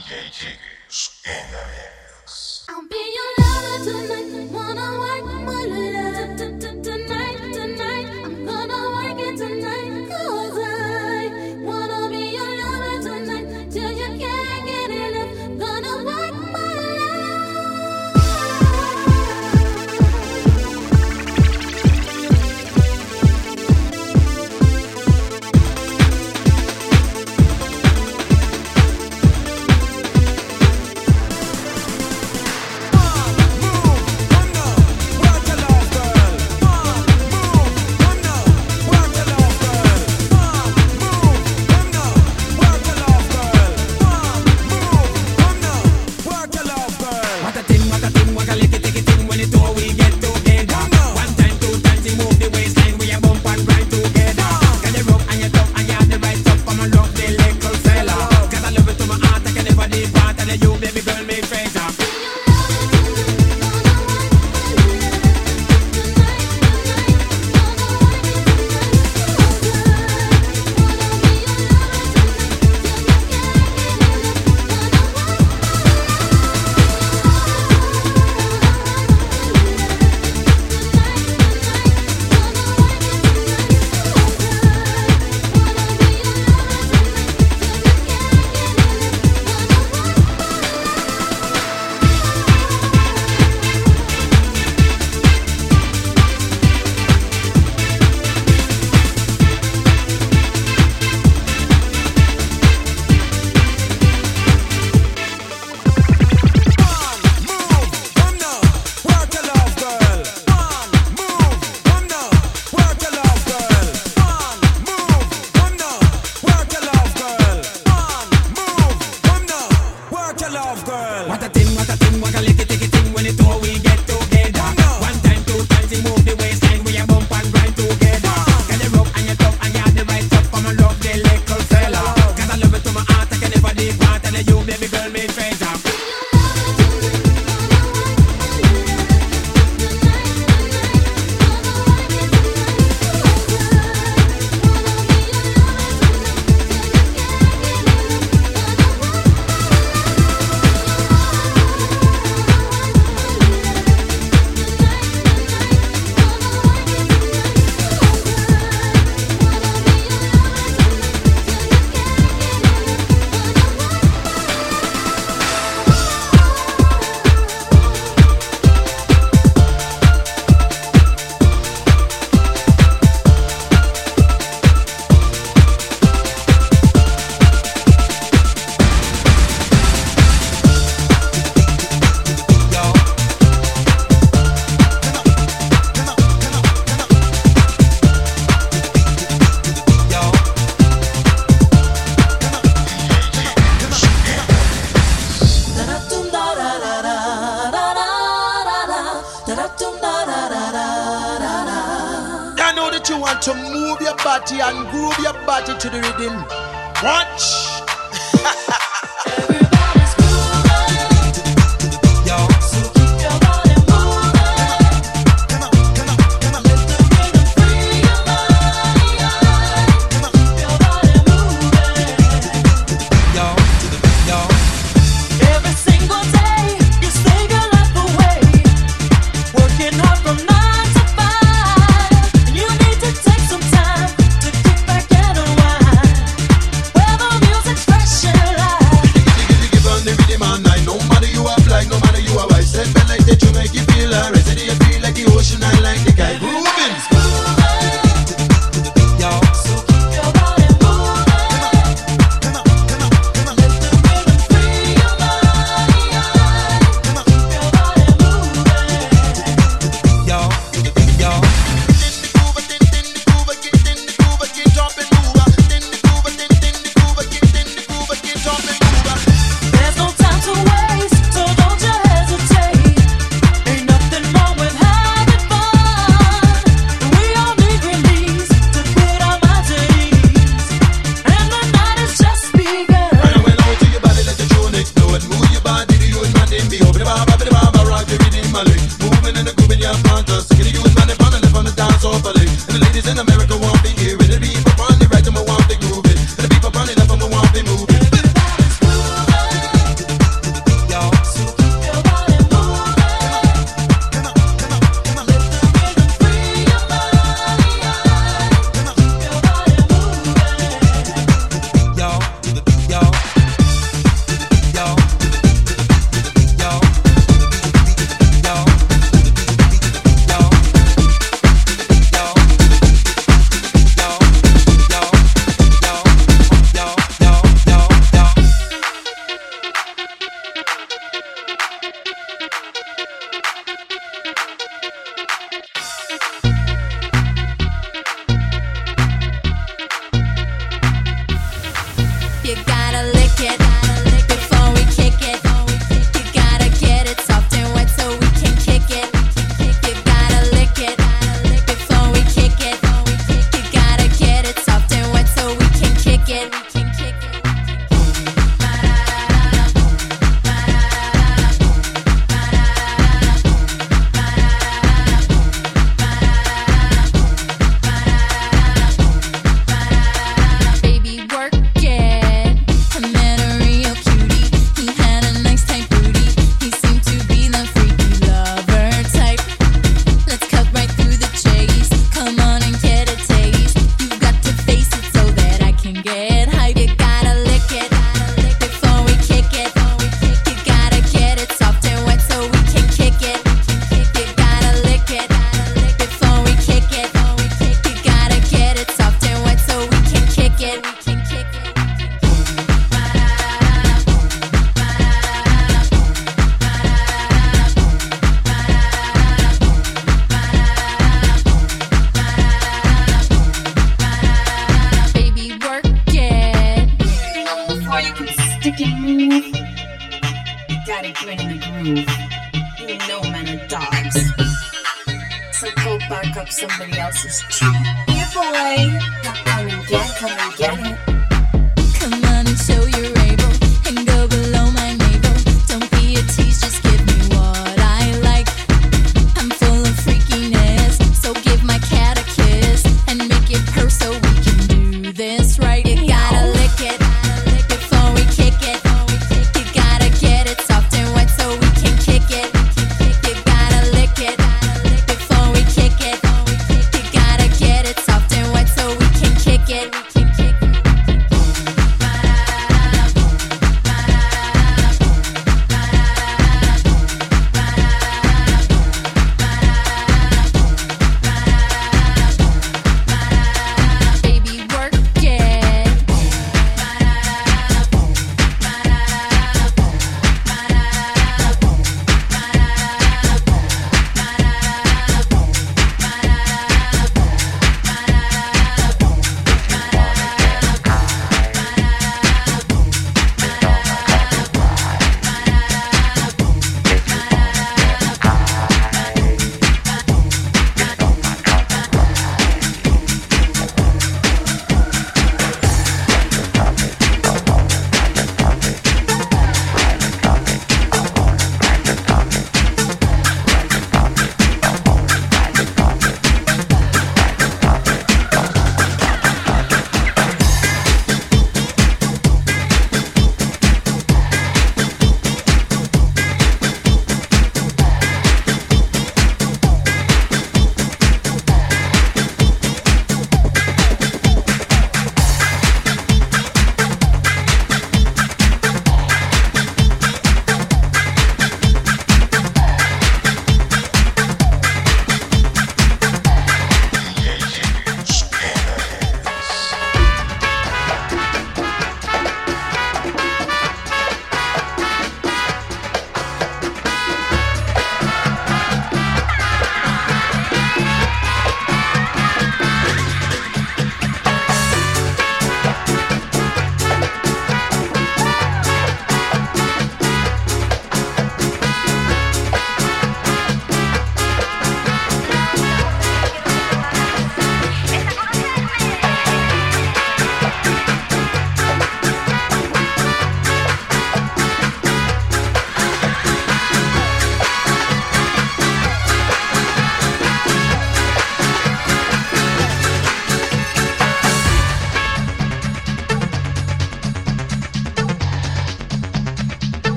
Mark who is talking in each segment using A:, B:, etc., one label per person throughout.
A: DJ Jiggers in the
B: mix. I'll be
C: your
D: lover
E: tonight,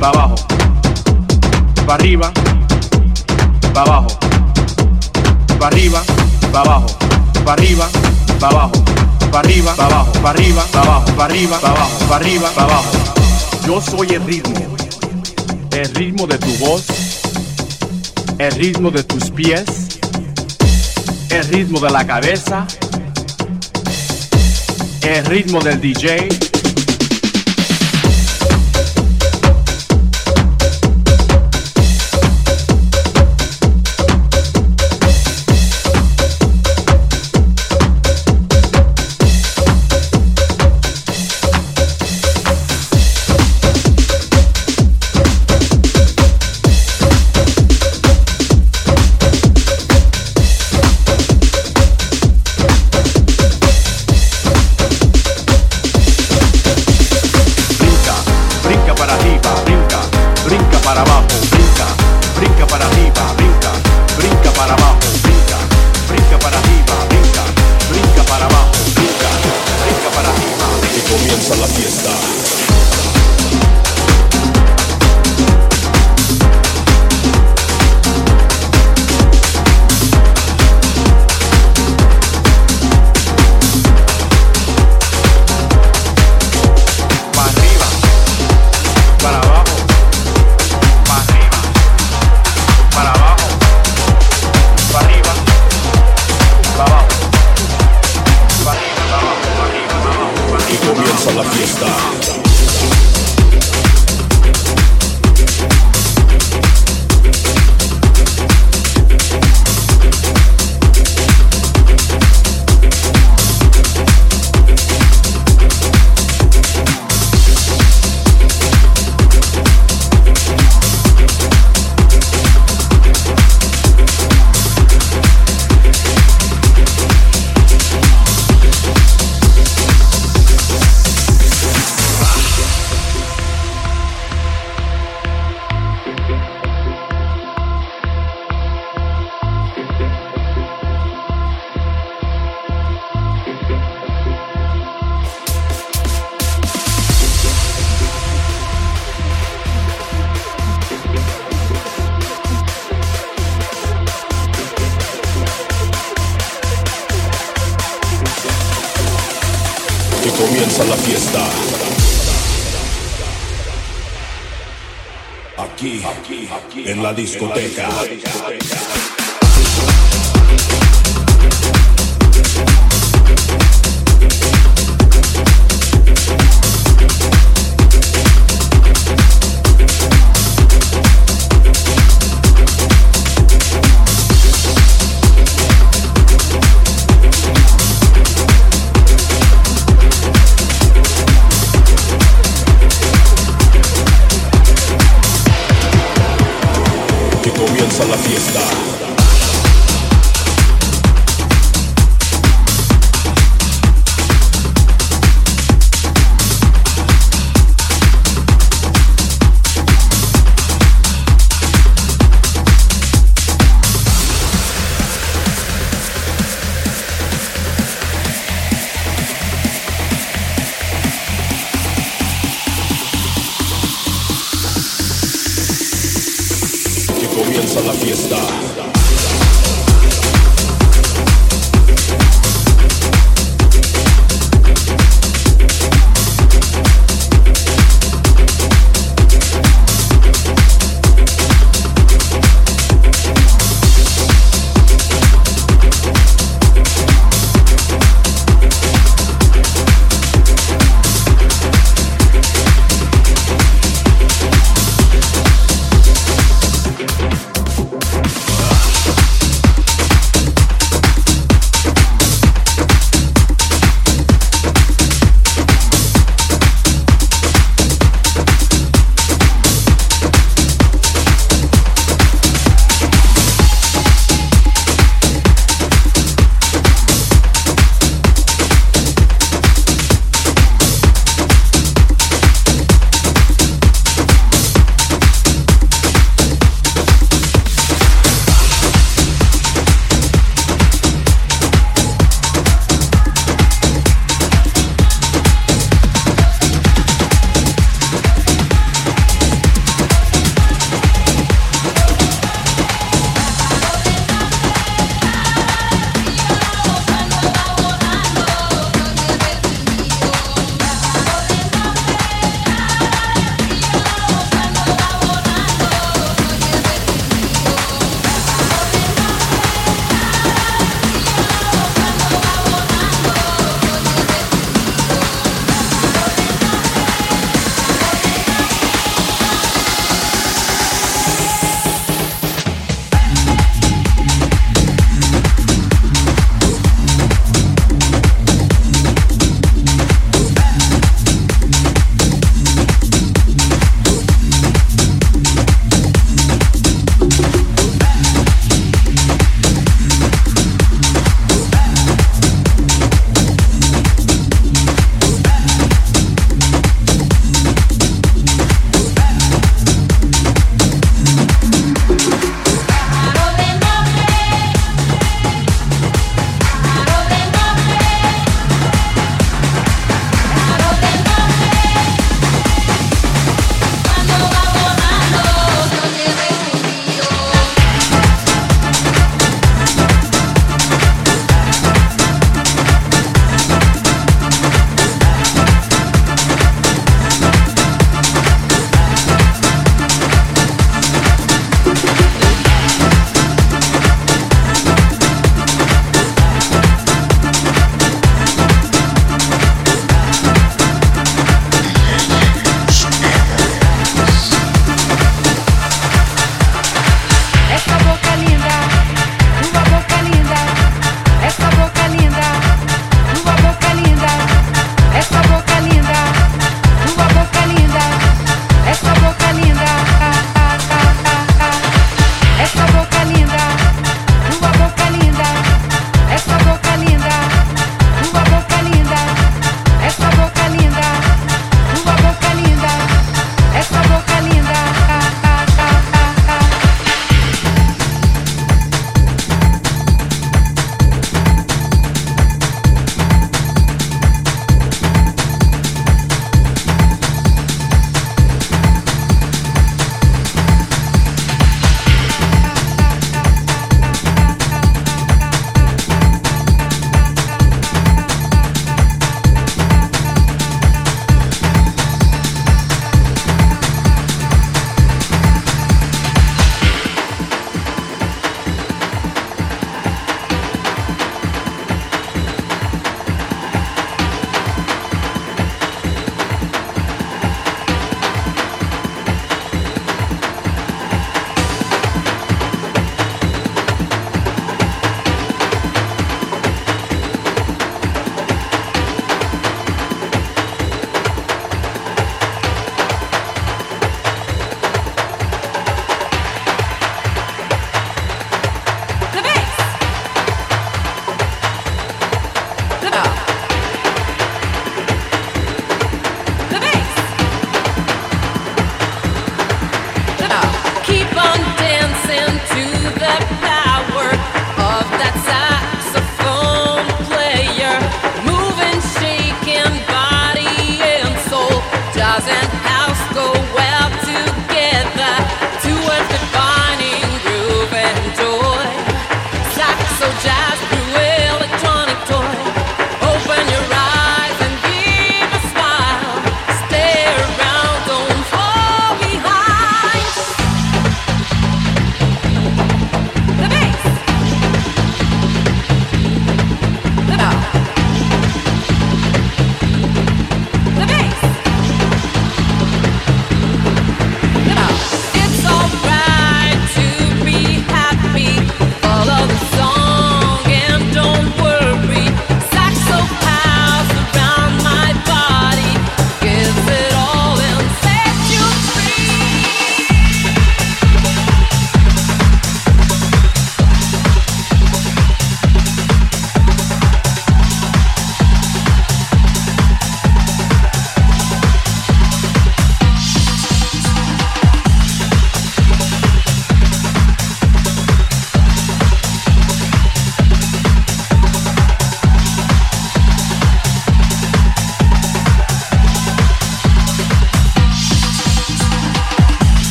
E: pa' abajo, pa' arriba, pa' abajo, pa' arriba, pa' abajo, pa' arriba, pa' abajo, pa' arriba, pa' abajo, pa' arriba, pa' abajo, pa' arriba, pa' abajo, pa' arriba, pa' abajo. Yo soy el ritmo, el ritmo de tu voz, el ritmo de tus pies, el ritmo de la cabeza, el ritmo del DJ.
F: La discoteca.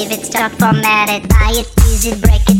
G: Leave it, start format it, buy it, use it, break it,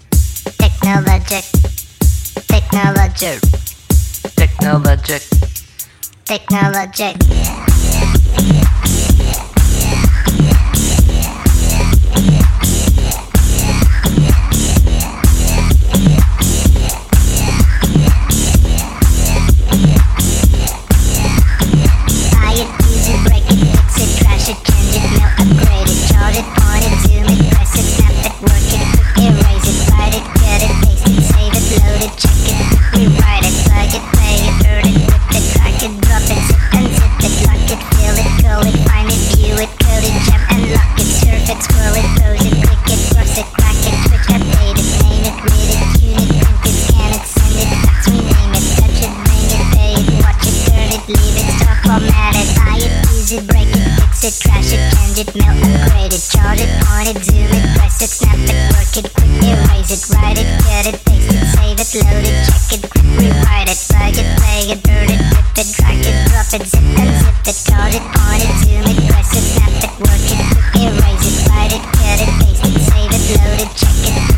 G: Technologic, technologic,
H: Technologic.
G: technologic. Buy break it, fix it, trash it, it, mail, upgrade it, chart it, point it, zoom it, press it, snap it, work it, quick erase it, write it, cut it, paste it, save it, load it, check it, quick rewrite it, plug it, play it, burn it, rip it, drag it, drop it, zip and zip it, chart it, point it, zoom it, press it, snap it, work it, quick erase it, write it, cut it, paste it, save it, load it, check it,